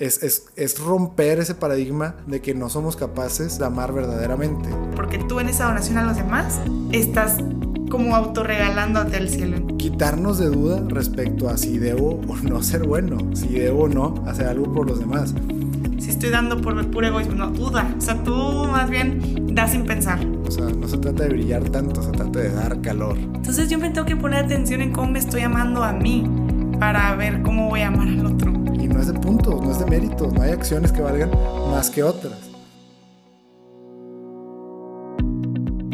Es, es, es, romper ese paradigma de que no somos capaces de amar verdaderamente. Porque tú en esa donación a los demás estás como autorregalándote el cielo. Quitarnos de duda respecto a si debo o no ser bueno, si debo o no hacer algo por los demás. Si estoy dando por puro egoísmo, no, duda. O sea, tú más bien das sin pensar. O sea, no se trata de brillar tanto, se trata de dar calor. Entonces yo me tengo que poner atención en cómo me estoy amando a mí para ver cómo voy a amar al otro. No es de puntos, no es de méritos, no hay acciones que valgan más que otras.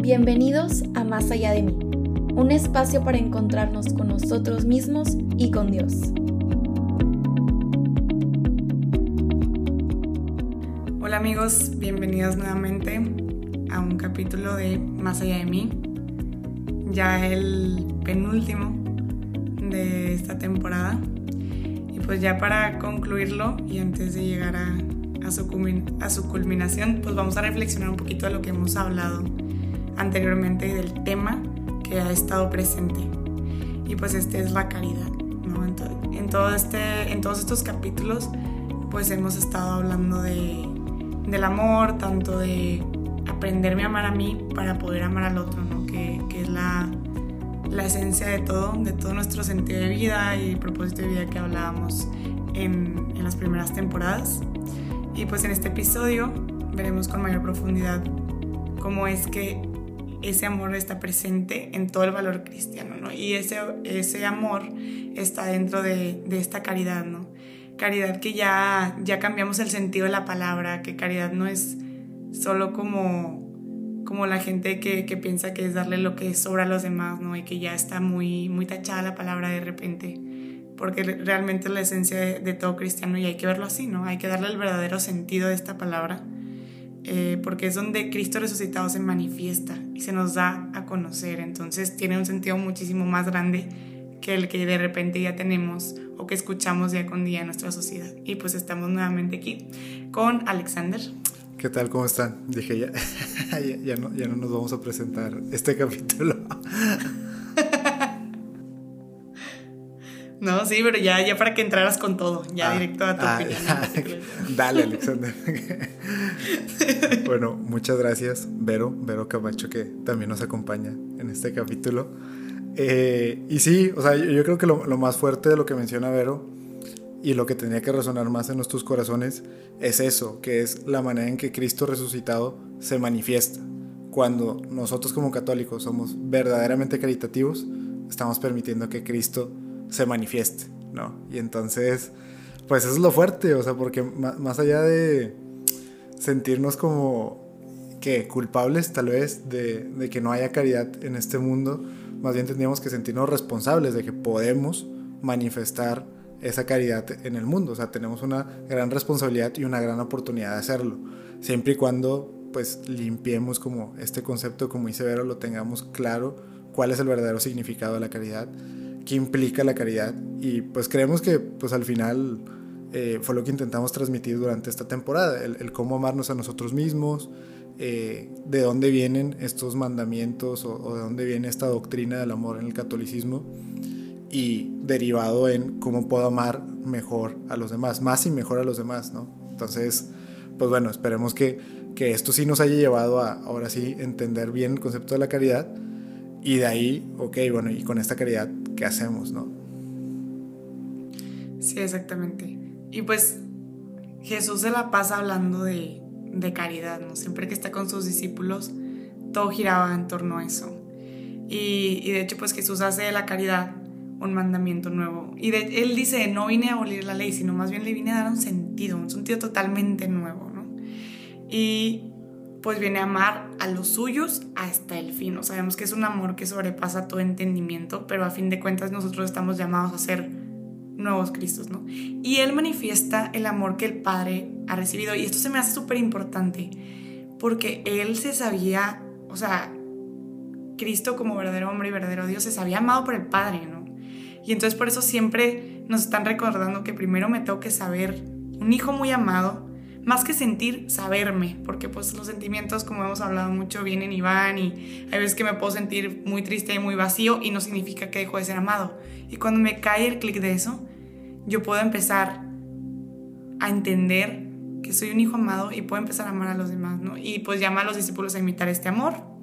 Bienvenidos a Más allá de mí, un espacio para encontrarnos con nosotros mismos y con Dios. Hola amigos, bienvenidos nuevamente a un capítulo de Más allá de mí, ya el penúltimo de esta temporada. Y pues ya para concluirlo y antes de llegar a, a, su, a su culminación, pues vamos a reflexionar un poquito de lo que hemos hablado anteriormente del tema que ha estado presente. Y pues este es la caridad. ¿no? En, todo este, en todos estos capítulos pues hemos estado hablando de, del amor, tanto de aprenderme a amar a mí para poder amar al otro, ¿no? que, que es la, la esencia de todo, de todo nuestro sentido de vida y propósito de vida que hablábamos en, en las primeras temporadas. Y pues en este episodio veremos con mayor profundidad cómo es que ese amor está presente en todo el valor cristiano, ¿no? Y ese, ese amor está dentro de, de, esta caridad, ¿no? Caridad que ya, ya cambiamos el sentido de la palabra, que caridad no es solo como, como la gente que, que piensa que es darle lo que sobra a los demás, ¿no? Y que ya está muy, muy tachada la palabra de repente, porque realmente es la esencia de, de todo cristiano y hay que verlo así, ¿no? Hay que darle el verdadero sentido de esta palabra. Eh, porque es donde Cristo resucitado se manifiesta y se nos da a conocer. Entonces tiene un sentido muchísimo más grande que el que de repente ya tenemos o que escuchamos día con día en nuestra sociedad. Y pues estamos nuevamente aquí con Alexander. ¿Qué tal? ¿Cómo están? Dije, ya, ya, ya, no, ya no nos vamos a presentar este capítulo. No, sí, pero ya, ya para que entraras con todo, ya ah, directo a tu ah, opinión. Ya. Dale, Alexander. bueno, muchas gracias, Vero, Vero Camacho, que también nos acompaña en este capítulo. Eh, y sí, o sea, yo, yo creo que lo, lo, más fuerte de lo que menciona Vero y lo que tenía que resonar más en nuestros corazones es eso, que es la manera en que Cristo resucitado se manifiesta. Cuando nosotros como católicos somos verdaderamente caritativos, estamos permitiendo que Cristo se manifieste, ¿no? Y entonces, pues eso es lo fuerte, o sea, porque más allá de sentirnos como que culpables tal vez de, de, que no haya caridad en este mundo, más bien tendríamos que sentirnos responsables de que podemos manifestar esa caridad en el mundo, o sea, tenemos una gran responsabilidad y una gran oportunidad de hacerlo, siempre y cuando pues limpiemos como este concepto, como dice Vero, lo tengamos claro cuál es el verdadero significado de la caridad qué implica la caridad. Y pues creemos que pues al final eh, fue lo que intentamos transmitir durante esta temporada, el, el cómo amarnos a nosotros mismos, eh, de dónde vienen estos mandamientos o, o, de dónde viene esta doctrina del amor en el catolicismo y derivado en cómo puedo amar mejor a los demás, más y mejor a los demás, ¿no? Entonces, pues bueno, esperemos que, que esto sí nos haya llevado a ahora sí entender bien el concepto de la caridad y de ahí, ok, bueno, y con esta caridad, ¿qué hacemos, no? Sí, exactamente. Y pues Jesús se la pasa hablando de, de caridad, ¿no? Siempre que está con sus discípulos, todo giraba en torno a eso. Y, y de hecho, pues Jesús hace de la caridad un mandamiento nuevo. Y él dice, no vine a abolir la ley, sino más bien le vine a dar un sentido, un sentido totalmente nuevo, ¿no? Y pues viene a amar a los suyos hasta el fin. O sabemos que es un amor que sobrepasa todo entendimiento, pero a fin de cuentas nosotros estamos llamados a ser nuevos Cristos, ¿no? Y Él manifiesta el amor que el Padre ha recibido. Y esto se me hace súper importante, porque Él se sabía, o sea, Cristo como verdadero hombre y verdadero Dios se sabía amado por el Padre, ¿no? Y entonces por eso siempre nos están recordando que primero me tengo que saber un hijo muy amado, más que sentir, saberme, porque pues los sentimientos, como hemos hablado mucho, vienen y van y hay veces que me puedo sentir muy triste y muy vacío y no significa que dejo de ser amado. Y cuando me cae el clic de eso, yo puedo empezar a entender que soy un hijo amado y puedo empezar a amar a los demás, ¿no? Y pues llama a los discípulos a imitar este amor.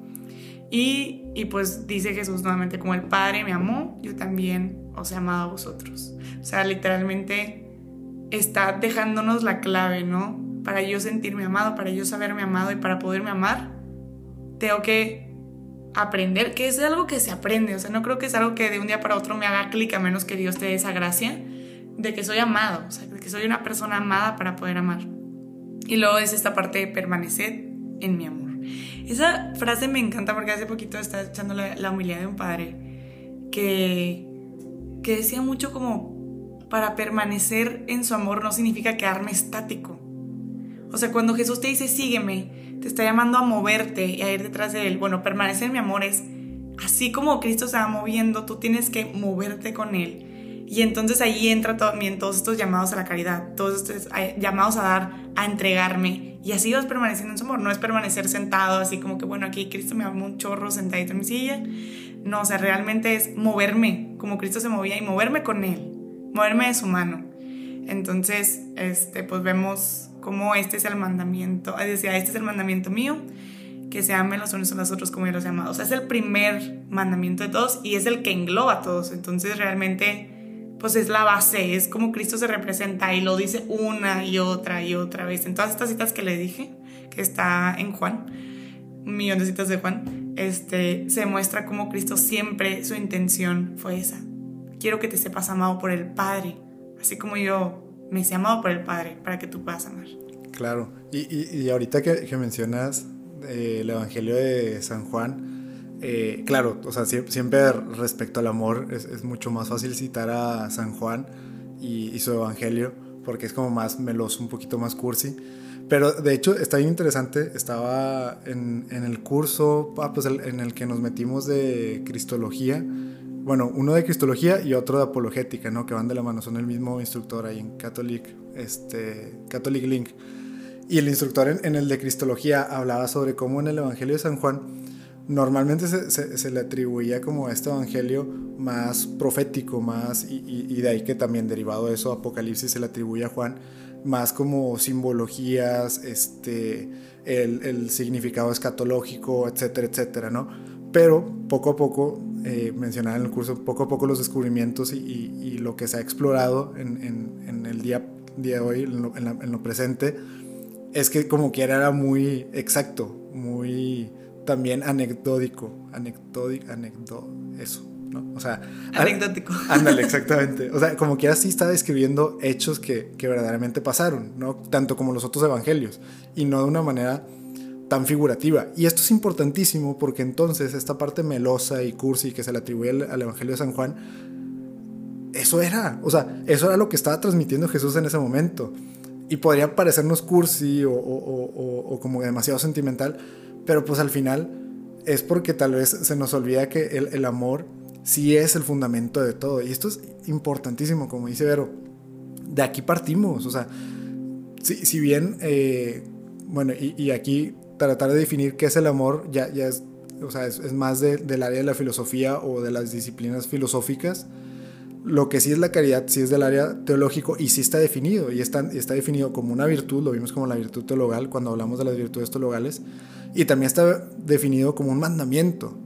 Y, y pues dice Jesús nuevamente, como el Padre me amó, yo también os he amado a vosotros. O sea, literalmente está dejándonos la clave, ¿no? Para yo sentirme amado, para yo saberme amado y para poderme amar, tengo que aprender, que es algo que se aprende, o sea, no creo que es algo que de un día para otro me haga clic a menos que Dios te dé esa gracia de que soy amado, o sea, de que soy una persona amada para poder amar. Y luego es esta parte de permanecer en mi amor. Esa frase me encanta porque hace poquito estaba echando la, humildad de un padre que, que decía mucho como para permanecer en su amor no significa quedarme estático. O sea, cuando Jesús te dice sígueme, te está llamando a moverte y a ir detrás de él. Bueno, permanecer en mi amor es así como Cristo se va moviendo, tú tienes que moverte con él y entonces ahí entra también todos estos llamados a la caridad, todos estos eh, llamados a dar, a entregarme. Y así vas permaneciendo en su amor. No es permanecer sentado así como que, bueno, aquí Cristo me amó un chorro sentadito en mi silla. No, o sea, realmente es moverme como Cristo se movía y moverme con Él, moverme de su mano. Entonces, este, pues vemos cómo este es el mandamiento, es decir, este es el mandamiento mío, que se amen los unos a los otros como yo los he. O sea, es el primer mandamiento de todos y es el que engloba a todos. Entonces, realmente pues es la base, es como Cristo se representa y lo dice una y otra y otra vez. En todas estas citas que le dije, que está en Juan, un millón de citas de Juan, este, se muestra como Cristo siempre su intención fue esa. Quiero que te sepas amado por el Padre, así como yo me sé amado por el Padre, para que tú puedas amar. Claro, y, y, ahorita que, que mencionas eh, el Evangelio de San Juan, eh, claro, o sea, siempre respecto al amor es, mucho más fácil citar a San Juan y, su evangelio, porque es como más meloso, un poquito más cursi. Pero de hecho está bien interesante, estaba en, el curso ah, pues en el que nos metimos de Cristología, bueno, uno de Cristología y otro de Apologética, ¿no? Que van de la mano, son el mismo instructor ahí en Catholic, este, Catholic Link. Y el instructor en, en el de Cristología hablaba sobre cómo en el Evangelio de San Juan normalmente se, le atribuía como este evangelio más profético, más, y, de ahí que también derivado de eso Apocalipsis se le atribuye a Juan, más como simbologías, este, el, significado escatológico, etcétera, etcétera, ¿no? Pero poco a poco, eh, mencionaba en el curso, poco a poco los descubrimientos y, lo que se ha explorado en, el día, de hoy, en lo, en lo presente, es que como quiera era muy exacto, muy también anecdótico, anecdótico, anecdó, eso, ¿no? O sea, anecdótico. Ándale, exactamente. O sea, como que así está describiendo hechos que, que, verdaderamente pasaron, ¿no? Tanto como los otros evangelios, y no de una manera tan figurativa. Y esto es importantísimo porque entonces esta parte melosa y cursi que se le atribuye al, Evangelio de San Juan, eso era, o sea, eso era lo que estaba transmitiendo Jesús en ese momento. Y podría parecernos cursi o, o, o como demasiado sentimental, pero pues al final es porque tal vez se nos olvida que el, amor sí es el fundamento de todo. Y esto es importantísimo, como dice Vero. De aquí partimos. O sea, si, bien, eh, bueno, y, aquí tratar de definir qué es el amor ya, ya es, o sea, es, más del área de la filosofía o de las disciplinas filosóficas. Lo que sí es la caridad, sí es del área teológico y sí está definido. Y está, está definido como una virtud, lo vimos como la virtud teologal cuando hablamos de las virtudes teologales y también está definido como un mandamiento.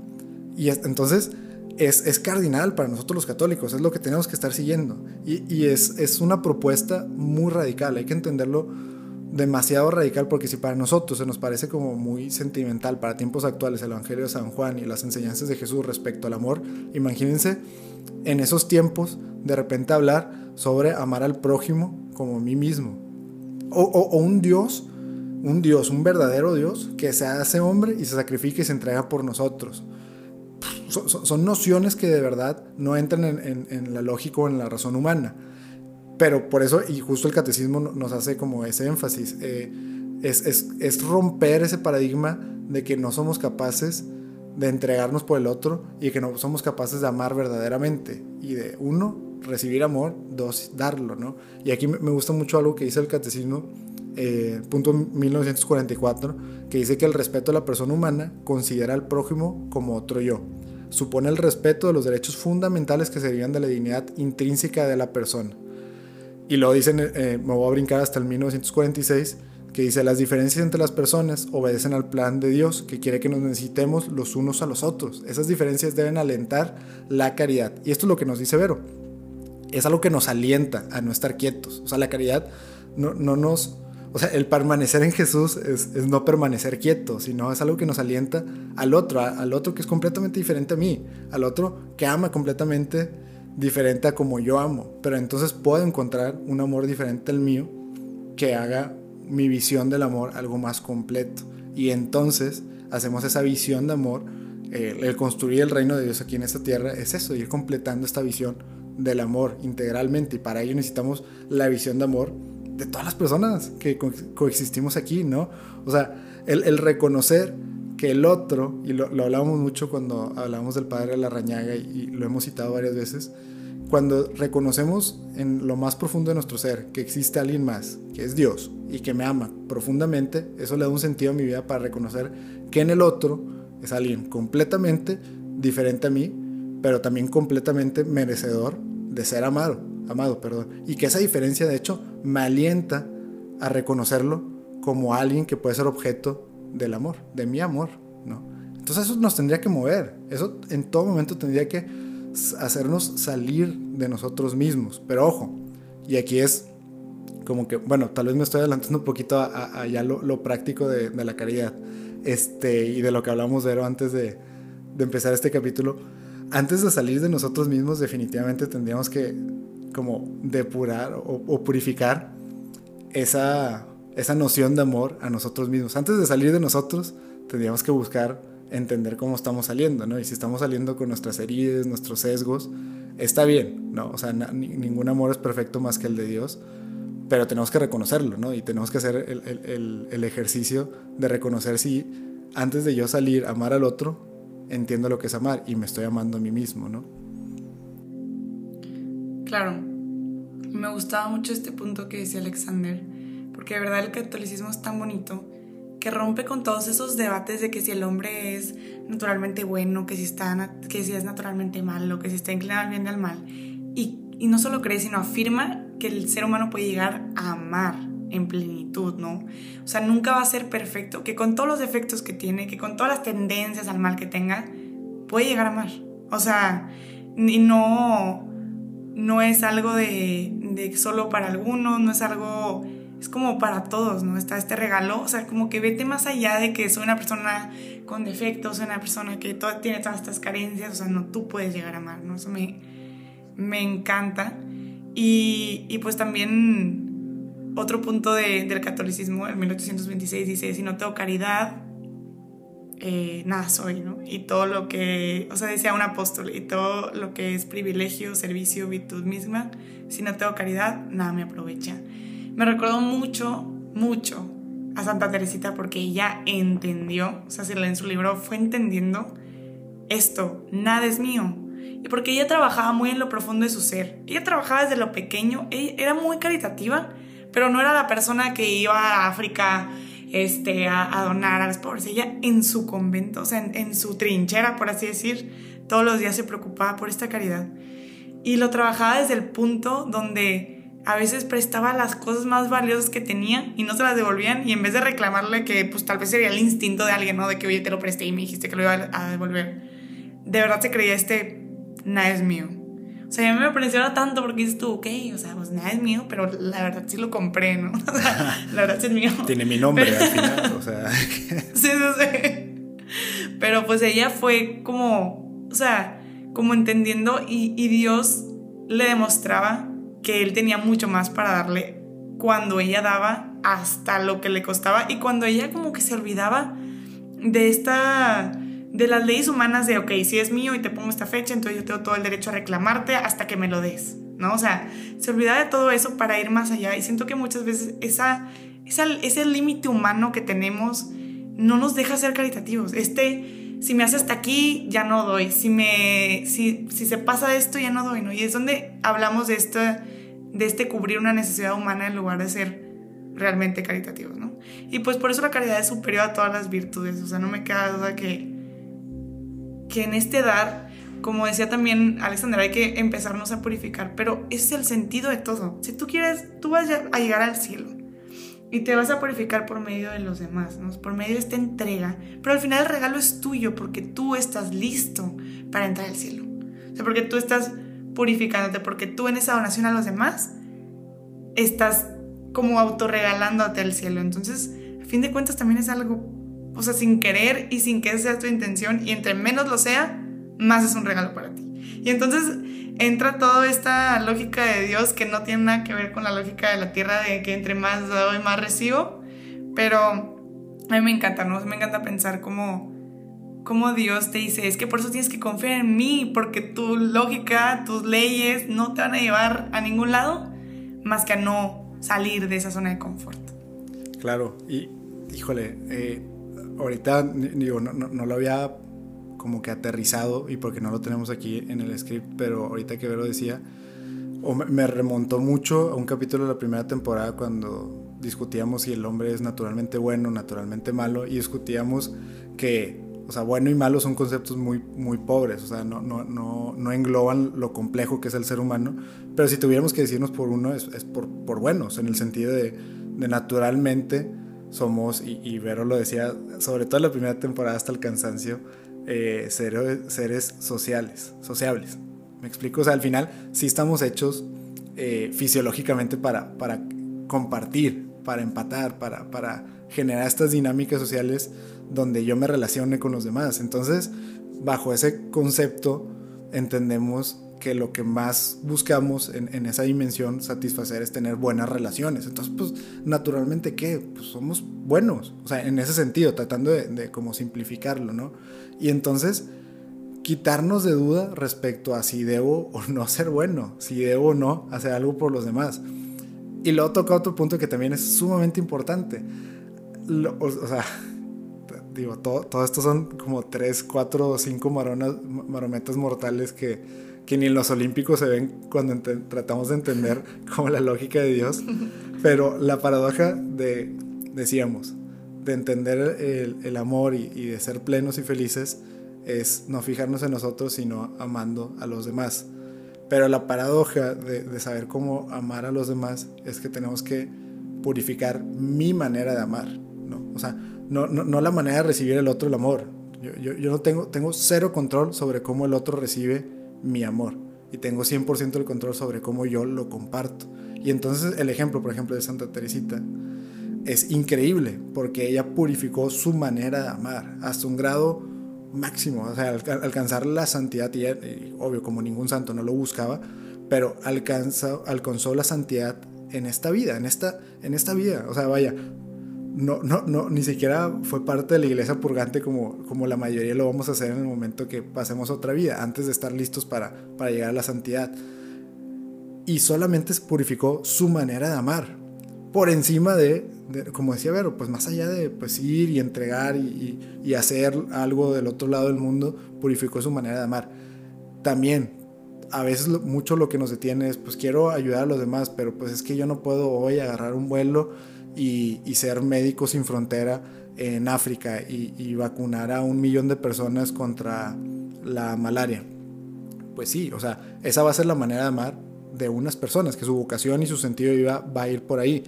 Y entonces es, es, cardinal para nosotros los católicos, es lo que tenemos que estar siguiendo. Y, y es, es, una propuesta muy radical, hay que entenderlo demasiado radical porque si para nosotros se nos parece como muy sentimental para tiempos actuales el Evangelio de San Juan y las enseñanzas de Jesús respecto al amor, imagínense en esos tiempos de repente hablar sobre amar al prójimo como a mí mismo. O, o, o un Dios un Dios, un verdadero Dios que se hace hombre y se sacrifica y se entrega por nosotros. Son, nociones que de verdad no entran en, la lógica o en la razón humana. Pero por eso, y justo el catecismo nos hace como ese énfasis, eh, es, es, romper ese paradigma de que no somos capaces de entregarnos por el otro y que no somos capaces de amar verdaderamente. Y de uno, recibir amor, dos, darlo, ¿no? Y aquí me gusta mucho algo que dice el catecismo eh, punto 1944, que dice que el respeto a la persona humana considera al prójimo como otro yo. Supone el respeto de los derechos fundamentales que se derivan de la dignidad intrínseca de la persona. Y luego dicen, eh, me voy a brincar hasta el 1946, que dice, las diferencias entre las personas obedecen al plan de Dios, que quiere que nos necesitemos los unos a los otros. Esas diferencias deben alentar la caridad. Y esto es lo que nos dice Vero. Es algo que nos alienta a no estar quietos. O sea, la caridad no, no nos... O sea, el permanecer en Jesús es, no permanecer quieto, sino es algo que nos alienta al otro, al otro que es completamente diferente a mí, al otro que ama completamente diferente a como yo amo. Pero entonces puedo encontrar un amor diferente al mío que haga mi visión del amor algo más completo. Y entonces hacemos esa visión de amor, el construir el reino de Dios aquí en esta tierra, es eso, ir completando esta visión del amor integralmente. Y para ello necesitamos la visión de amor de todas las personas que coexistimos aquí, ¿no? O sea, el, reconocer que el otro, y lo, hablábamos mucho cuando hablábamos del padre de la rañaga y lo hemos citado varias veces, cuando reconocemos en lo más profundo de nuestro ser que existe alguien más, que es Dios, y que me ama profundamente, eso le da un sentido a mi vida para reconocer que en el otro es alguien completamente diferente a mí, pero también completamente merecedor de ser amado, amado, perdón, y que esa diferencia de hecho me alienta a reconocerlo como alguien que puede ser objeto del amor, de mi amor, ¿no? Entonces eso nos tendría que mover, eso en todo momento tendría que hacernos salir de nosotros mismos. Pero ojo, y aquí es como que, bueno, tal vez me estoy adelantando un poquito a, ya lo, práctico de, la caridad este, y de lo que hablamos de antes de, de, empezar este capítulo. Antes de salir de nosotros mismos, definitivamente tendríamos que como depurar o, o purificar esa, esa noción de amor a nosotros mismos. Antes de salir de nosotros, tendríamos que buscar entender cómo estamos saliendo, ¿no? Y si estamos saliendo con nuestras heridas, nuestros sesgos, está bien, ¿no? O sea, ningún amor es perfecto más que el de Dios, pero tenemos que reconocerlo, ¿no? Y tenemos que hacer el, ejercicio de reconocer si antes de yo salir a amar al otro, entiendo lo que es amar y me estoy amando a mí mismo, ¿no? Claro, me gustaba mucho este punto que decía Alexander, porque de verdad el catolicismo es tan bonito que rompe con todos esos debates de que si el hombre es naturalmente bueno, que si, está, que si es naturalmente malo, que si está inclinado al bien y al mal. Y, y no solo cree, sino afirma que el ser humano puede llegar a amar en plenitud, ¿no? O sea, nunca va a ser perfecto, que con todos los defectos que tiene, que con todas las tendencias al mal que tenga, puede llegar a amar. O sea, y no, no es algo de, solo para algunos, no es algo es como para todos, ¿no? Está este regalo, o sea, como que vete más allá de que soy una persona con defectos, soy una persona que tiene todas estas carencias, o sea, no, tú puedes llegar a amar, ¿no? Eso me, me encanta. Y, pues también otro punto de, del catolicismo, en 1826, dice, si no tengo caridad, eh, nada soy, ¿no? Y todo lo que, o sea, decía un apóstol, y todo lo que es privilegio, servicio, virtud misma, si no tengo caridad, nada me aprovecha me recordó mucho, mucho a Santa Teresita porque ella entendió, o sea, si en su libro fue entendiendo esto, nada es mío. Y porque ella trabajaba muy en lo profundo de su ser. Ella trabajaba desde lo pequeño, ella era muy caritativa, pero no era la persona que iba a África este, a, donar a los pobres. Ella en su convento, o sea, en, en su trinchera, por así decir, todos los días se preocupaba por esta caridad. Y lo trabajaba desde el punto donde a veces prestaba las cosas más valiosas que tenía y no se las devolvían y en vez de reclamarle que pues tal vez sería el instinto de alguien, ¿no? De que oye te lo presté y me dijiste que lo iba a devolver. De verdad se creía este, nada es mío. O sea, a mí me impresiona tanto porque dices tú, ok, o sea, pues nada es mío, pero la verdad sí lo compré, ¿no? O sea, la verdad sí es mío. Tiene mi nombre al final, o sea. sí, sí, sí. Pero pues ella fue como, o sea, como entendiendo y, y Dios le demostraba que él tenía mucho más para darle cuando ella daba hasta lo que le costaba y cuando ella como que se olvidaba de esta de las leyes humanas de ok, si es mío y te pongo esta fecha, entonces yo tengo todo el derecho a reclamarte hasta que me lo des, ¿no? O sea, se olvidaba de todo eso para ir más allá y siento que muchas veces esa, esa ese límite humano que tenemos no nos deja ser caritativos. Este si me hace hasta aquí, ya no doy. Si, me, si, si se pasa esto, ya no doy, ¿no? Y es donde hablamos de, esto, de este cubrir una necesidad humana en lugar de ser realmente caritativos, ¿no? Y pues por eso la caridad es superior a todas las virtudes. O sea, no me queda duda que, que en este dar como decía también Alexander, hay que empezarnos a purificar, pero ese es el sentido de todo. Si tú quieres, tú vas a llegar al cielo y te vas a purificar por medio de los demás, ¿no? por medio de esta entrega, pero al final el regalo es tuyo porque tú estás listo para entrar al cielo. O sea, porque tú estás purificándote, porque tú en esa donación a los demás estás como autorregalándote al cielo. Entonces, a fin de cuentas también es algo, o sea, sin querer y sin que sea tu intención, y entre menos lo sea, más es un regalo para ti. Y entonces entra toda esta lógica de Dios que no tiene nada que ver con la lógica de la tierra de que entre más doy, más recibo, pero a mí me encanta, ¿no? Me encanta pensar cómo, cómo Dios te dice, es que por eso tienes que confiar en mí, porque tu lógica, tus leyes no te van a llevar a ningún lado más que a no salir de esa zona de confort. Claro, y híjole, eh, ahorita digo, no, no, no lo había como que aterrizado y porque no lo tenemos aquí en el script, pero ahorita que Vero decía, o me remontó mucho a un capítulo de la primera temporada cuando discutíamos si el hombre es naturalmente bueno, naturalmente malo, y discutíamos que, o sea, bueno y malo son conceptos muy, muy pobres, o sea, no, no, no, no engloban lo complejo que es el ser humano, pero si tuviéramos que decirnos por uno, es, es por, por, buenos, en el sentido de, de naturalmente somos, y, y Vero lo decía, sobre todo en la primera temporada hasta el cansancio, eh, seres, sociales, sociables. ¿Me explico? O sea, al final sí estamos hechos eh, fisiológicamente para, para compartir, para empatar, para, para generar estas dinámicas sociales donde yo me relacione con los demás. Entonces, bajo ese concepto, entendemos que lo que más buscamos en, esa dimensión satisfacer es tener buenas relaciones. Entonces, pues, naturalmente, ¿qué? Pues somos buenos. O sea, en ese sentido, tratando de, de como simplificarlo, ¿no? Y entonces, quitarnos de duda respecto a si debo o no ser bueno, si debo o no hacer algo por los demás. Y luego toca otro punto que también es sumamente importante. o, sea, digo, todo, todo, esto son como 3, 4 o 5 marometas mortales que, que ni en los olímpicos se ven cuando tratamos de entender como la lógica de Dios. Pero la paradoja de, decíamos, de entender el, el amor y, y, de ser plenos y felices es no fijarnos en nosotros, sino amando a los demás. Pero la paradoja de, de saber cómo amar a los demás es que tenemos que purificar mi manera de amar, ¿no? O sea, no, no, no la manera de recibir el otro el amor. Yo, yo, yo, no tengo, tengo cero control sobre cómo el otro recibe mi amor y tengo 100% el control sobre cómo yo lo comparto. Y entonces el ejemplo, por ejemplo, de Santa Teresita es increíble porque ella purificó su manera de amar hasta un grado máximo, o sea, alcanzar la santidad, y, obvio como ningún santo no lo buscaba, pero alcanzó la santidad en esta vida, en esta, en esta vida, o sea, vaya, no, no, no, ni siquiera fue parte de la iglesia purgante como, como la mayoría lo vamos a hacer en el momento que pasemos otra vida, antes de estar listos para, para llegar a la santidad. Y solamente purificó su manera de amar, por encima de, como decía Vero, pues más allá de pues, ir y entregar y, y, hacer algo del otro lado del mundo, purificó su manera de amar. También, a veces mucho lo que nos detiene es, pues quiero ayudar a los demás, pero pues es que yo no puedo hoy agarrar un vuelo y, y ser médico sin frontera en África y, y, vacunar a un millón de personas contra la malaria. Pues sí, o sea, esa va a ser la manera de amar de unas personas, que su vocación y su sentido de vida va a ir por ahí.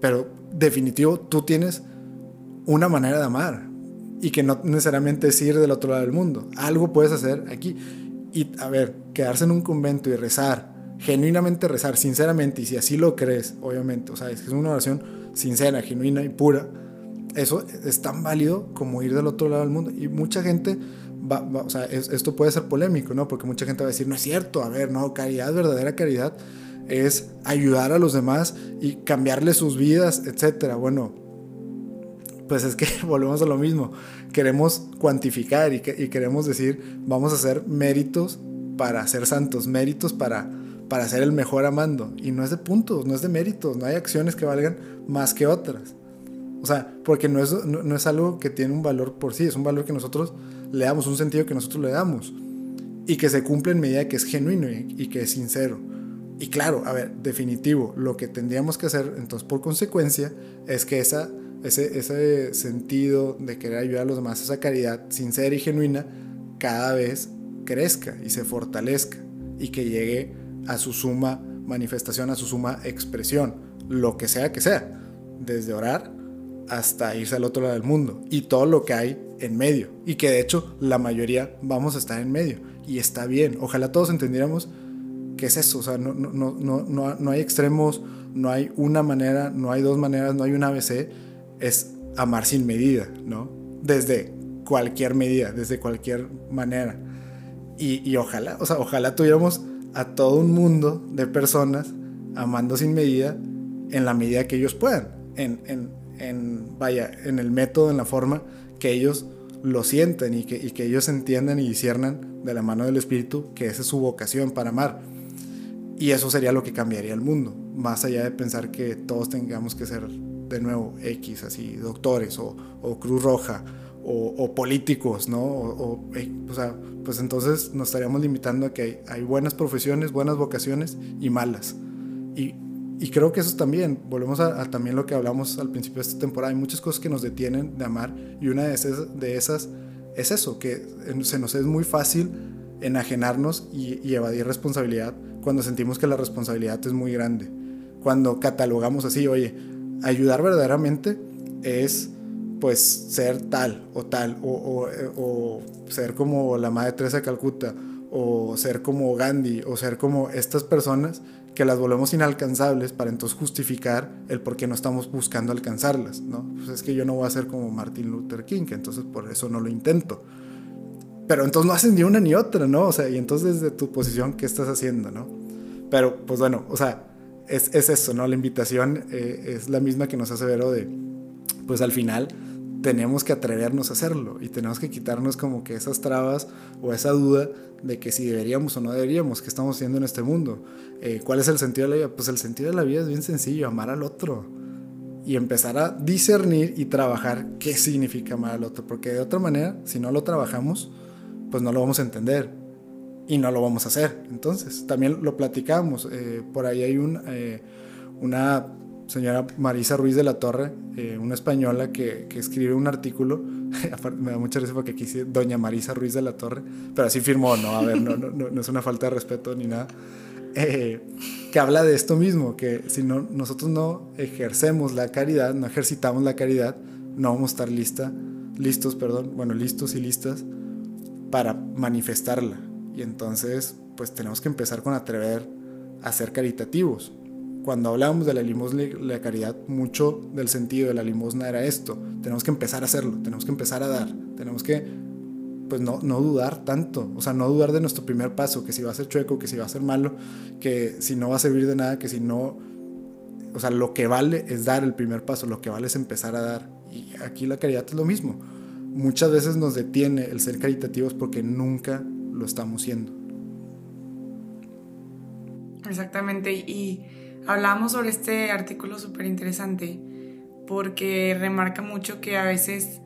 Pero definitivo, tú tienes una manera de amar y que no necesariamente es ir del otro lado del mundo. Algo puedes hacer aquí. Y a ver, quedarse en un convento y rezar, genuinamente rezar, sinceramente, y si así lo crees, obviamente, o sea, es que es una oración sincera, genuina y pura, eso es tan válido como ir del otro lado del mundo. Y mucha gente Va, o sea, es, esto puede ser polémico, ¿no? Porque mucha gente va a decir, no es cierto, a ver, no, caridad, verdadera caridad es ayudar a los demás y cambiarles sus vidas, etcétera. Bueno, pues es que volvemos a lo mismo. Queremos cuantificar y, y, queremos decir, vamos a hacer méritos para ser santos, méritos para, para ser el mejor amando. Y no es de puntos, no es de méritos, no hay acciones que valgan más que otras. O sea, porque no es, no, es algo que tiene un valor por sí, es un valor que nosotros le damos, un sentido que nosotros le damos. Y que se cumple en medida que es genuino y, y que es sincero. Y claro, a ver, definitivo, lo que tendríamos que hacer entonces por consecuencia es que esa, ese, ese sentido de querer ayudar a los demás, esa caridad sincera y genuina, cada vez crezca y se fortalezca y que llegue a su suma manifestación, a su suma expresión, lo que sea que sea, desde orar hasta irse al otro lado del mundo y todo lo que hay en medio. Y que de hecho la mayoría vamos a estar en medio. Y está bien, ojalá todos entendiéramos que es eso, o sea, no, no, no, no, no hay extremos, no hay una manera, no hay dos maneras, no hay un ABC, es amar sin medida, ¿no? Desde cualquier medida, desde cualquier manera. Y, y, ojalá, o sea, ojalá tuviéramos a todo un mundo de personas amando sin medida en la medida que ellos puedan, en, en, en vaya, en el método, en la forma que ellos lo sienten y que, y que ellos entiendan y disciernan de la mano del Espíritu que esa es su vocación para amar. Y eso sería lo que cambiaría el mundo, más allá de pensar que todos tengamos que ser de nuevo X, así, doctores o, o Cruz Roja o, políticos, ¿no? O, eh, o, sea, pues entonces nos estaríamos limitando a que hay, buenas profesiones, buenas vocaciones y malas. Y, y creo que eso también, volvemos a, a, también lo que hablamos al principio de esta temporada, hay muchas cosas que nos detienen de amar y una de esas, de esas es eso, que se nos es muy fácil enajenarnos y, y evadir responsabilidad cuando sentimos que la responsabilidad es muy grande. Cuando catalogamos así, oye, ayudar verdaderamente es pues ser tal o tal, o, o, o, ser como la Madre Teresa de Calcuta, o ser como Gandhi, o ser como estas personas que las volvemos inalcanzables para entonces justificar el por qué no estamos buscando alcanzarlas, ¿no? Pues es que yo no voy a ser como Martin Luther King, que entonces por eso no lo intento. Pero entonces no haces ni una ni otra, ¿no? O sea, y entonces desde tu posición, ¿qué estás haciendo, no? Pero, pues bueno, o sea, es, es eso, ¿no? La invitación eh, es la misma que nos hace Vero de, pues al final tenemos que atrevernos a hacerlo y tenemos que quitarnos como que esas trabas o esa duda de que si deberíamos o no deberíamos, qué estamos haciendo en este mundo. Eh, ¿Cuál es el sentido de la vida? Pues el sentido de la vida es bien sencillo, amar al otro y empezar a discernir y trabajar qué significa amar al otro, porque de otra manera, si no lo trabajamos, pues no lo vamos a entender y no lo vamos a hacer. Entonces, también lo platicamos. Eh, por ahí hay un, eh, una señora Marisa Ruiz de la Torre, eh, una española que, escribe un artículo. me da mucha risa porque aquí dice Doña Marisa Ruiz de la Torre, pero así firmó, ¿no? A ver, no, no, no, es una falta de respeto ni nada. que habla de esto mismo, que si no, nosotros no ejercemos la caridad, no ejercitamos la caridad, no vamos a estar lista, listos, perdón, bueno, listos y listas para manifestarla. Y entonces, pues tenemos que empezar con atrever a ser caritativos. Cuando hablamos de la limosna y la caridad, mucho del sentido de la limosna era esto. Tenemos que empezar a hacerlo, tenemos que empezar a dar, tenemos que, pues no, no dudar tanto, o sea, no dudar de nuestro primer paso, que si va a ser chueco, que si va a ser malo, que si no va a servir de nada, que si no, o sea, lo que vale es dar el primer paso, lo que vale es empezar a dar. Y aquí la caridad es lo mismo. Muchas veces nos detiene el ser caritativos porque nunca lo estamos siendo. Exactamente, y hablamos sobre este artículo súper interesante porque remarca mucho que a veces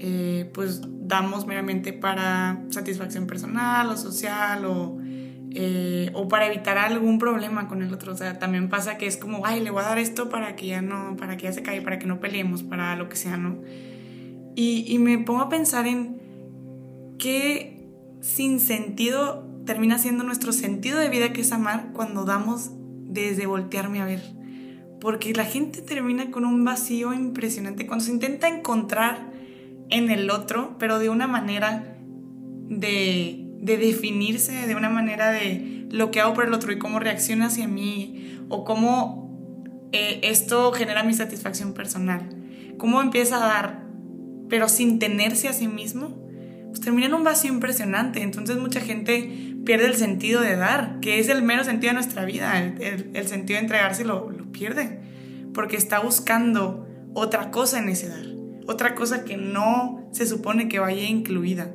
eh, pues damos meramente para satisfacción personal o social o, eh, o para evitar algún problema con el otro. O sea, también pasa que es como, ay, le voy a dar esto para que ya no, para que ya se caiga, para que no peleemos, para lo que sea, ¿no? Y, y me pongo a pensar en qué sin sentido termina siendo nuestro sentido de vida que es amar cuando damos desde voltearme a ver. Porque la gente termina con un vacío impresionante cuando se intenta encontrar en el otro, pero de una manera de, de definirse, de una manera de lo que hago por el otro y cómo reacciona hacia mí o cómo eh, esto genera mi satisfacción personal. Cómo empieza a dar, pero sin tenerse a sí mismo pues termina en un vacío impresionante. Entonces mucha gente pierde el sentido de dar, que es el mero sentido de nuestra vida. El, el, sentido de entregarse lo, lo pierde, porque está buscando otra cosa en ese dar, otra cosa que no se supone que vaya incluida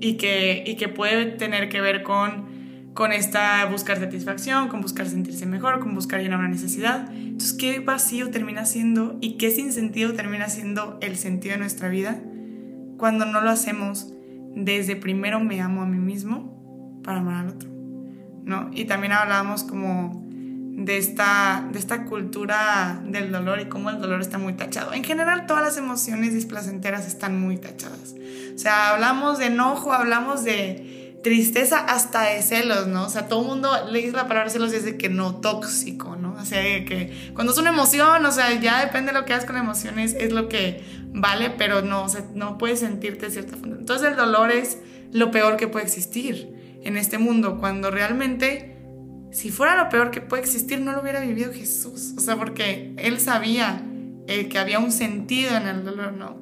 y que, y que puede tener que ver con, con esta buscar satisfacción, con buscar sentirse mejor, con buscar llenar una necesidad. Entonces, ¿qué vacío termina siendo y qué sin sentido termina siendo el sentido de nuestra vida cuando no lo hacemos desde primero me amo a mí mismo para amar al otro, ¿no? Y también hablábamos como de esta, de esta cultura del dolor y cómo el dolor está muy tachado. En general, todas las emociones displacenteras están muy tachadas. O sea, hablamos de enojo, hablamos de tristeza hasta de celos, ¿no? O sea, todo el mundo le dice la palabra celos y dice que no tóxico, ¿no? O sea, que cuando es una emoción, o sea, ya depende de lo que hagas con emociones, es lo que vale, pero no, o sea, no puedes sentirte de cierta forma. Entonces el dolor es lo peor que puede existir en este mundo, cuando realmente, si fuera lo peor que puede existir, no lo hubiera vivido Jesús. O sea, porque él sabía eh, que había un sentido en el dolor, ¿no?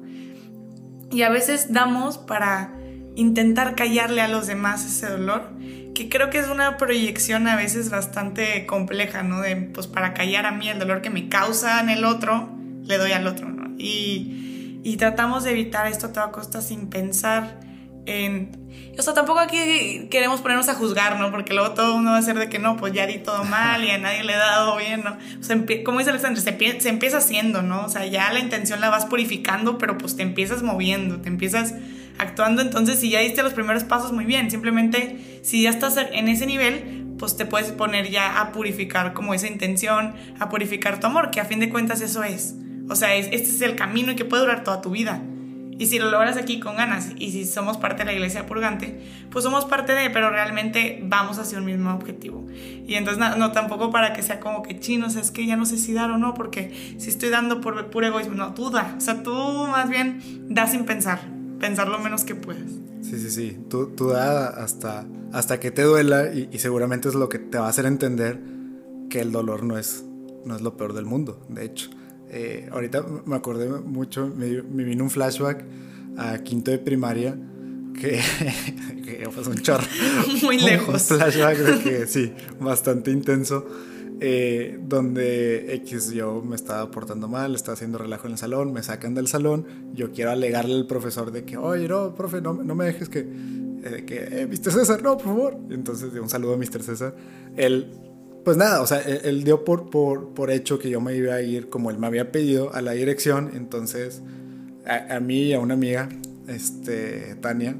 Y a veces damos para intentar callarle a los demás ese dolor, que creo que es una proyección a veces bastante compleja, ¿no? De, pues para callar a mí el dolor que me causa en el otro, le doy al otro, ¿no? Y, y tratamos de evitar esto a toda costa sin pensar en... O sea, tampoco aquí queremos ponernos a juzgar, ¿no? Porque luego todo uno va a ser de que no, pues ya di todo mal y a nadie le he dado bien, ¿no? O sea, como dice Alexandre, se, se empieza haciendo, ¿no? O sea, ya la intención la vas purificando, pero pues te empiezas moviendo, te empiezas actuando. Entonces, si ya diste los primeros pasos, muy bien. Simplemente, si ya estás en ese nivel, pues te puedes poner ya a purificar como esa intención, a purificar tu amor, que a fin de cuentas eso es. O sea, este es el camino que puede durar toda tu vida. Y si lo logras aquí con ganas, y si somos parte de la iglesia purgante, pues somos parte de, pero realmente vamos hacia un mismo objetivo. Y entonces, no, tampoco para que sea como que chinos, es que ya no sé si dar o no, porque si estoy dando por puro egoísmo, no, tú da. O sea, tú más bien da sin pensar pensar lo menos que puedes. Sí, sí, sí. Tú, tú da hasta, hasta que te duela y, seguramente es lo que te va a hacer entender que el dolor no es, no es lo peor del mundo, de hecho. Eh, ahorita me acordé mucho, me, vino un flashback a quinto de primaria que, que fue un chorro. Muy lejos. Un flashback de que sí, bastante intenso eh, donde X yo me estaba portando mal, estaba haciendo relajo en el salón, me sacan del salón, yo quiero alegarle al profesor de que, oye, no, profe, no, no me dejes que, eh, que eh, Mr. César, no, por favor. Entonces, un saludo a Mr. César. Él, pues nada, o sea, él, dio por, por, por, hecho que yo me iba a ir como él me había pedido a la dirección, entonces a, mí y a una amiga, este, Tania,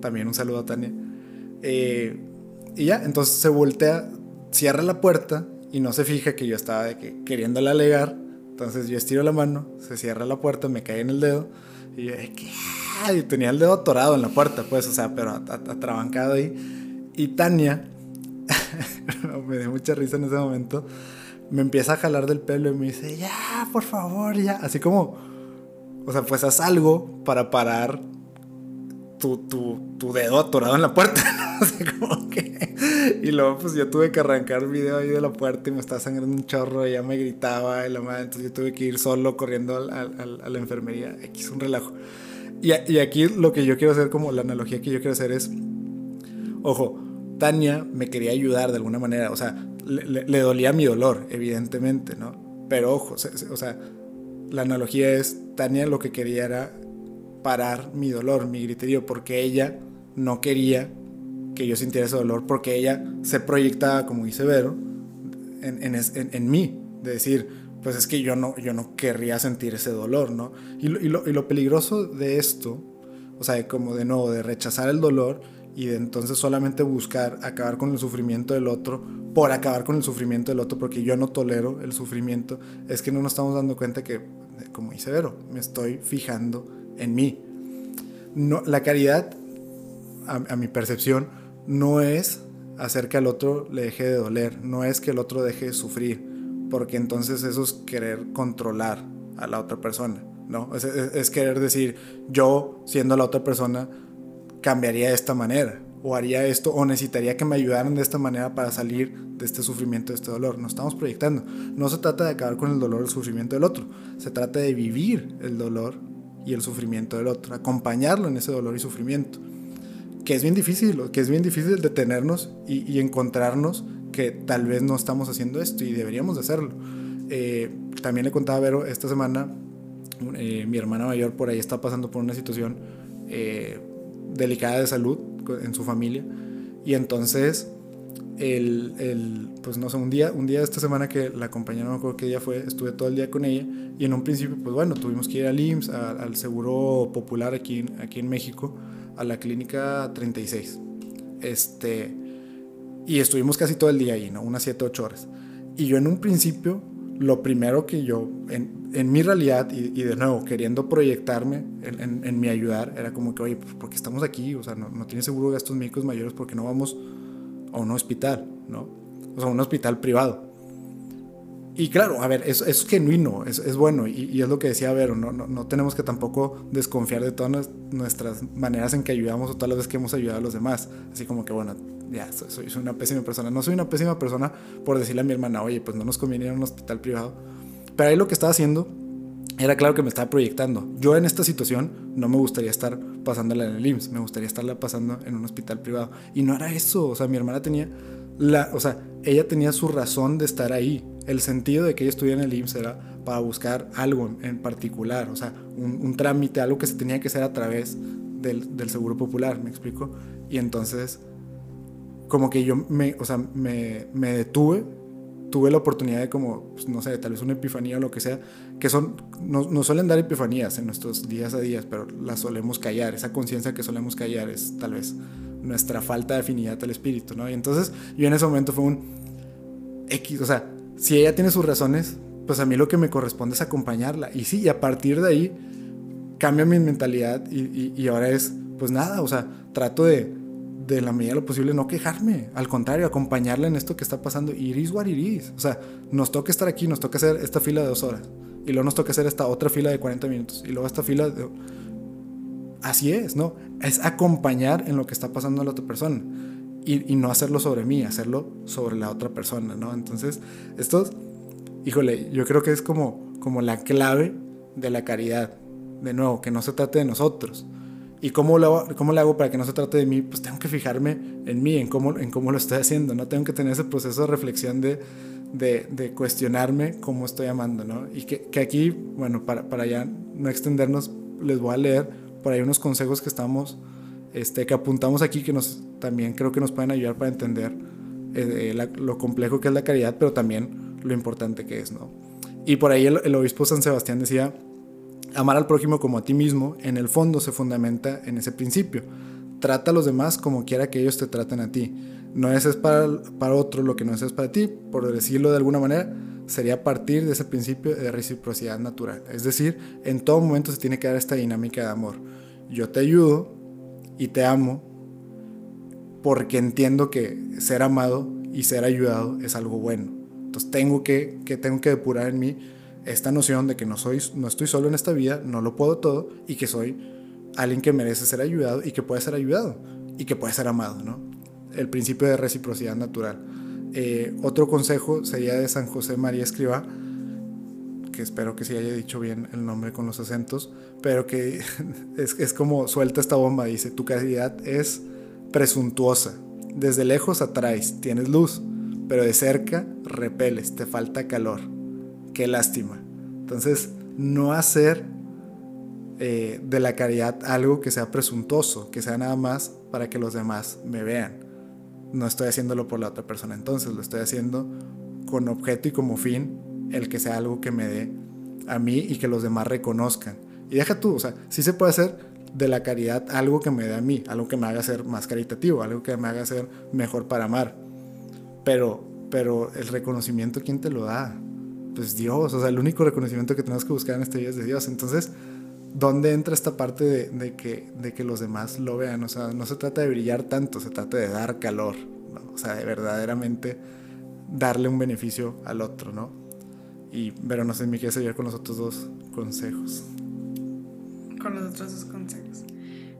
también un saludo a Tania, eh, y ya, entonces se voltea, cierra la puerta y no se fija que yo estaba de que queriéndole alegar. Entonces yo estiro la mano, se cierra la puerta, me cae en el dedo y yo ay, tenía el dedo atorado en la puerta, pues, o sea, pero atrabancado ahí. Y Tania, me dio mucha risa en ese momento, me empieza a jalar del pelo y me dice, ya, por favor, ya. Así como, o sea, pues haz algo para parar tu, tu, tu dedo atorado en la puerta. como que. Y luego, pues yo tuve que arrancar el video ahí de la puerta y me estaba sangrando un chorro. Y ya me gritaba y la madre. Entonces yo tuve que ir solo corriendo a la enfermería. X, un relajo. Y, y aquí lo que yo quiero hacer, como la analogía que yo quiero hacer es. Ojo, Tania me quería ayudar de alguna manera. O sea, le, dolía mi dolor, evidentemente, ¿no? Pero ojo, o sea, la analogía es: Tania lo que quería era parar mi dolor, mi griterío, porque ella no quería que yo sintiera ese dolor, porque ella se proyectaba, como dice Vero, en, en, en, mí, de decir, pues es que yo no, yo no querría sentir ese dolor, ¿no? Y lo, y lo, y lo peligroso de esto, o sea, como de nuevo, de rechazar el dolor y de entonces solamente buscar acabar con el sufrimiento del otro por acabar con el sufrimiento del otro, porque yo no tolero el sufrimiento, es que no nos estamos dando cuenta que, como dice Vero, me estoy fijando en mí. No, la caridad, a, mi percepción, no es hacer que al otro le deje de doler, no es que el otro deje de sufrir, porque entonces eso es querer controlar a la otra persona, ¿no? Es, es, querer decir, yo siendo la otra persona cambiaría de esta manera, o haría esto, o necesitaría que me ayudaran de esta manera para salir de este sufrimiento, de este dolor. Nos estamos proyectando. No se trata de acabar con el dolor o el sufrimiento del otro, se trata de vivir el dolor y el sufrimiento del otro, acompañarlo en ese dolor y sufrimiento. Que es bien difícil, que es bien difícil detenernos y, encontrarnos que tal vez no estamos haciendo esto y deberíamos de hacerlo. Eh, también le contaba a Vero esta semana, eh, mi hermana mayor por ahí está pasando por una situación eh, delicada de salud en su familia y entonces el, el, pues no sé, un día, un día de esta semana que la compañera, no me acuerdo qué día fue, estuve todo el día con ella y en un principio, pues bueno, tuvimos que ir al IMSS, al Seguro Popular aquí, aquí en México, a la clínica 36. Este, y estuvimos casi todo el día ahí, ¿no? Unas 7, 8 horas. Y yo en un principio lo primero que yo, en, en mi realidad, y, de nuevo, queriendo proyectarme en, en, mi ayudar, era como que, oye, pues porque estamos aquí, o sea, no, no tiene seguro gastos médicos mayores porque no vamos a un hospital, ¿no? O sea, un hospital privado. Y claro, a ver, es, es genuino, es, es bueno, y, y, es lo que decía Vero, ¿no? No, no tenemos que tampoco desconfiar de todas nuestras maneras en que ayudamos o las veces que hemos ayudado a los demás. Así como que, bueno, ya, soy, soy, una pésima persona. No soy una pésima persona por decirle a mi hermana, oye, pues no nos conviene ir a un hospital privado. Pero ahí lo que estaba haciendo era claro que me estaba proyectando. Yo en esta situación no me gustaría estar pasándola en el IMSS, me gustaría estarla pasando en un hospital privado. Y no era eso, o sea, mi hermana tenía la, o sea, ella tenía su razón de estar ahí. El sentido de que ella estuviera en el IMSS era para buscar algo en particular, o sea, un, un trámite, algo que se tenía que hacer a través del, del, Seguro Popular, ¿me explico? Y entonces, como que yo me, o sea, me, me detuve, tuve la oportunidad de como, pues, no sé, tal vez una epifanía o lo que sea, que son, nos, nos suelen dar epifanías en nuestros días a días, pero las solemos callar, esa conciencia que solemos callar es tal vez nuestra falta de afinidad al espíritu, ¿no? Y entonces yo en ese momento fue un X, o sea, si ella tiene sus razones, pues a mí lo que me corresponde es acompañarla. Y sí, y a partir de ahí cambia mi mentalidad y, ahora es, pues nada, o sea, trato de, de la medida de lo posible no quejarme, al contrario, acompañarla en esto que está pasando. Iris what iris. O sea, nos toca estar aquí, nos toca hacer esta fila de dos horas. Y luego nos toca hacer esta otra fila de 40 minutos. Y luego esta fila de... Así es, ¿no? Es acompañar en lo que está pasando a la otra persona. Y, y, no hacerlo sobre mí, hacerlo sobre la otra persona, ¿no? Entonces, esto, híjole, yo creo que es como, como la clave de la caridad. De nuevo, que no se trate de nosotros. ¿Y cómo lo, cómo lo hago para que no se trate de mí? Pues tengo que fijarme en mí, en cómo, en cómo lo estoy haciendo, ¿no? Tengo que tener ese proceso de reflexión de, de, de cuestionarme cómo estoy amando, ¿no? Y que, que aquí, bueno, para, para ya no extendernos, les voy a leer por ahí unos consejos que estamos, este, que apuntamos aquí, que nos, también creo que nos pueden ayudar para entender eh, lo complejo que es la caridad, pero también lo importante que es, ¿no? Y por ahí el, el obispo San Sebastián decía, amar al prójimo como a ti mismo, en el fondo se fundamenta en ese principio. Trata a los demás como quiera que ellos te traten a ti. No es para, para otro lo que no es para ti, por decirlo de alguna manera, sería partir de ese principio de reciprocidad natural. Es decir, en todo momento se tiene que dar esta dinámica de amor. Yo te ayudo y te amo porque entiendo que ser amado y ser ayudado es algo bueno. Entonces tengo que, que, tengo que depurar en mí esta noción de que no, soy, no estoy solo en esta vida, no lo puedo todo y que soy alguien que merece ser ayudado y que puede ser ayudado y que puede ser amado, ¿no? El principio de reciprocidad natural. Eh, otro consejo sería de San José María Escriba, espero que sí haya dicho bien el nombre con los acentos, pero que es, es como suelta esta bomba, dice, tu caridad es presuntuosa, desde lejos atraes, tienes luz, pero de cerca repeles, te falta calor qué lástima. Entonces, no hacer eh, de la caridad algo que sea presuntuoso, que sea nada más para que los demás me vean. No estoy haciéndolo por la otra persona, entonces lo estoy haciendo con objeto y como fin el que sea algo que me dé a mí y que los demás reconozcan. Y deja tú, o sea, sí se puede hacer de la caridad algo que me dé a mí, algo que me haga ser más caritativo, algo que me haga ser mejor para amar. Pero, pero el reconocimiento, ¿quién te lo da? pues Dios, o sea, el único reconocimiento que tenemos que buscar en este día es de Dios. Entonces, ¿dónde entra esta parte de, de, que, de que los demás lo vean? O sea, no se trata de brillar tanto, se trata de dar calor, ¿no? o sea, de verdaderamente darle un beneficio al otro, ¿no? Y, pero no sé, me quieres ayudar con los otros dos consejos. Con los otros dos consejos.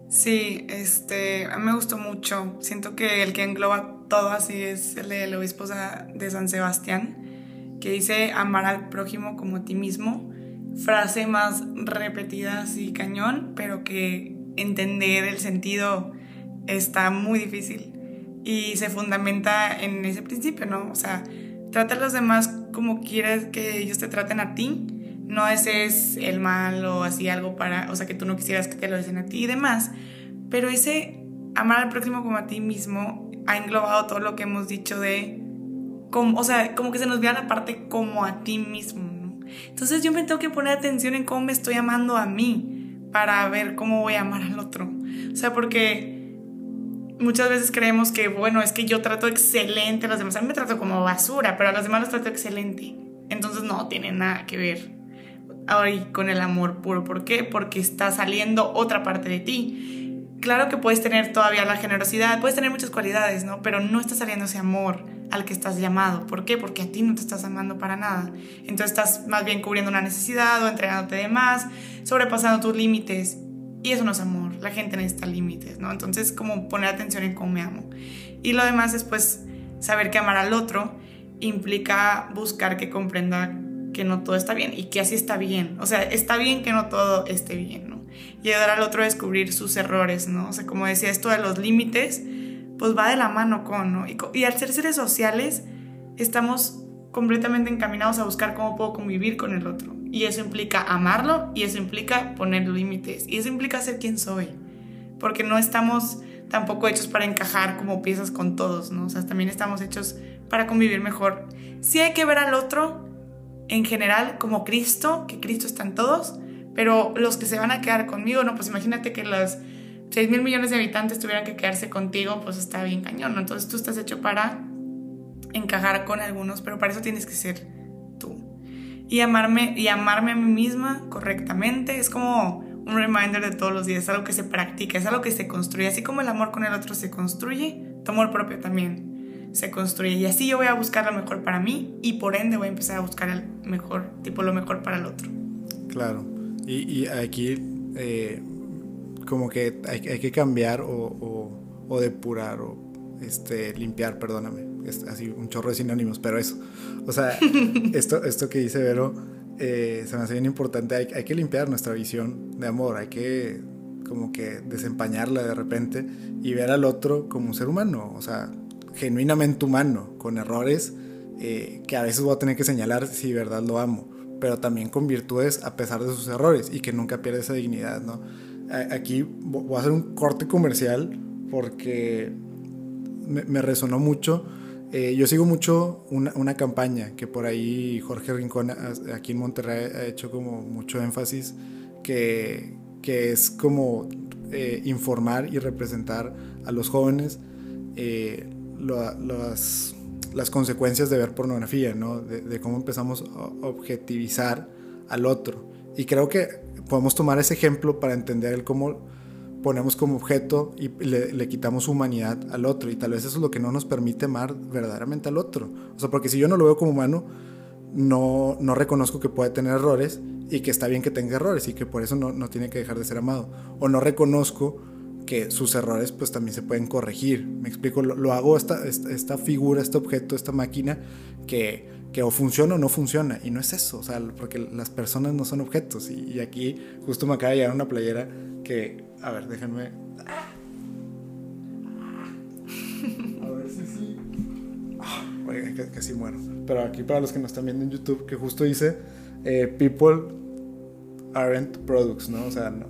Sí, este, a mí me gustó mucho. Siento que el que engloba todo así es el del obispo de San Sebastián que dice amar al prójimo como a ti mismo. Frase más repetida así cañón, pero que entender el sentido está muy difícil y se fundamenta en ese principio, ¿no? O sea, trata a los demás como quieras que ellos te traten a ti. No ese es el mal o así algo para, o sea, que tú no quisieras que te lo dicen a ti y demás. Pero ese amar al prójimo como a ti mismo ha englobado todo lo que hemos dicho de como, o sea, como que se nos vea la parte como a ti mismo, ¿no? Entonces yo me tengo que poner atención en cómo me estoy amando a mí para ver cómo voy a amar al otro. O sea, porque muchas veces creemos que, bueno, es que yo trato excelente a los demás. A mí me trato como basura, pero a los demás los trato excelente. Entonces no tiene nada que ver ahora con el amor puro. ¿Por qué? Porque está saliendo otra parte de ti. Claro que puedes tener todavía la generosidad, puedes tener muchas cualidades, ¿no? Pero no está saliendo ese amor al que estás llamado. ¿Por qué? Porque a ti no te estás amando para nada. Entonces estás más bien cubriendo una necesidad o entregándote de más, sobrepasando tus límites. Y eso no es amor. La gente necesita límites, ¿no? Entonces, como poner atención en cómo me amo. Y lo demás es, pues, saber que amar al otro implica buscar que comprenda que no todo está bien y que así está bien. O sea, está bien que no todo esté bien, ¿no? Y ayudar al otro a descubrir sus errores, ¿no? O sea, como decía, esto de los límites pues va de la mano con, ¿no? Y, al ser seres sociales, estamos completamente encaminados a buscar cómo puedo convivir con el otro. Y eso implica amarlo y eso implica poner límites y eso implica ser quien soy. Porque no estamos tampoco hechos para encajar como piezas con todos, ¿no? O sea, también estamos hechos para convivir mejor. Sí hay que ver al otro en general como Cristo, que Cristo está en todos, pero los que se van a quedar conmigo, no, pues imagínate que las 6 mil millones de habitantes tuvieran que quedarse contigo, pues está bien cañón, ¿no? Entonces tú estás hecho para encajar con algunos, pero para eso tienes que ser. Y amarme, y amarme a mí misma correctamente es como un reminder de todos los días, es algo que se practica, es algo que se construye, así como el amor con el otro se construye, tu amor propio también se construye. Y así yo voy a buscar lo mejor para mí y por ende voy a empezar a buscar el mejor, tipo lo mejor para el otro. Claro. Y, y aquí eh, como que hay, hay que cambiar o, o, depurar o este, limpiar, perdóname. Es así un chorro de sinónimos, pero eso. O sea, esto, esto que dice Vero eh, se me hace bien importante. Hay, hay, que limpiar nuestra visión de amor, hay que como que desempañarla de repente y ver al otro como un ser humano, o sea, genuinamente humano, con errores eh, que a veces voy a tener que señalar si de verdad lo amo, pero también con virtudes a pesar de sus errores y que nunca pierde esa dignidad, ¿no? aquí voy a hacer un corte comercial porque me, resonó mucho. Eh, yo sigo mucho una, una, campaña que por ahí Jorge Rincón aquí en Monterrey ha hecho como mucho énfasis, que, que es como eh, informar y representar a los jóvenes eh, las, las, consecuencias de ver pornografía, ¿no? de, de cómo empezamos a objetivizar al otro. Y creo que podemos tomar ese ejemplo para entender el cómo ponemos como objeto y le, quitamos humanidad al otro. Y tal vez eso es lo que no nos permite amar verdaderamente al otro. O sea, porque si yo no lo veo como humano, no, no reconozco que puede tener errores y que está bien que tenga errores y que por eso no, no tiene que dejar de ser amado. O no reconozco que sus errores pues también se pueden corregir. Me explico, lo, hago esta, esta, figura, este objeto, esta máquina que que o funciona o no funciona. Y no es eso, o sea, porque las personas no son objetos. Y, aquí justo me acaba de llegar una playera que, a ver, déjenme... A ver si sí. oiga, casi muero. Pero aquí para los que nos están viendo en YouTube, que justo dice, eh, people aren't products, ¿no? O sea, no,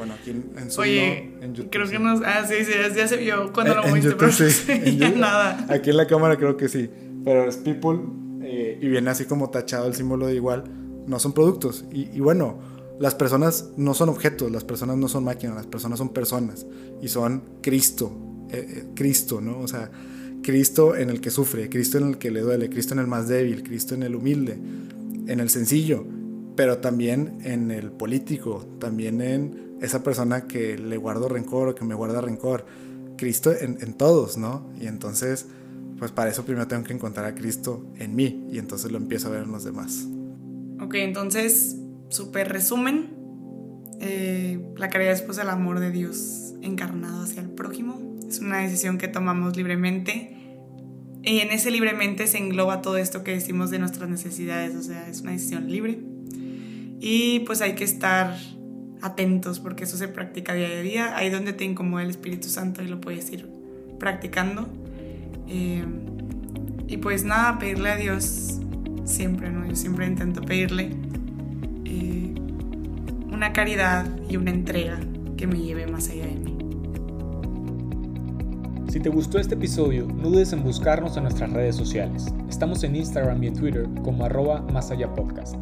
bueno, aquí en, en Oye, en YouTube. Creo que nos. Ah, sí, sí, ya se vio cuando lo moviste, pero sí. nada. Aquí en la cámara creo que sí. Pero es people eh, y viene así como tachado el símbolo de igual, no son productos. Y, bueno, las personas no son objetos, las personas no son máquinas, las personas son personas y son Cristo, eh, eh, Cristo, ¿no? O sea, Cristo en el que sufre, Cristo en el que le duele, Cristo en el más débil, Cristo en el humilde, en el sencillo, pero también en el político, también en esa persona que le guardo rencor o que me guarda rencor. Cristo en, en todos, ¿no? Y entonces pues para eso primero tengo que encontrar a Cristo en mí y entonces lo empiezo a ver en los demás. Ok, entonces, súper resumen, eh, la caridad es pues el amor de Dios encarnado hacia el prójimo. Es una decisión que tomamos libremente y en ese libremente se engloba todo esto que decimos de nuestras necesidades, o sea, es una decisión libre. Y pues hay que estar atentos porque eso se practica día a día. Ahí donde te incomoda el Espíritu Santo y lo puedes ir practicando. Eh, y pues nada, pedirle a Dios siempre, ¿no? Yo siempre intento pedirle una caridad y una entrega que me lleve más allá de mí. Si te gustó este episodio, no dudes en buscarnos en nuestras redes sociales. Estamos en Instagram y en Twitter como arroba más allá podcast.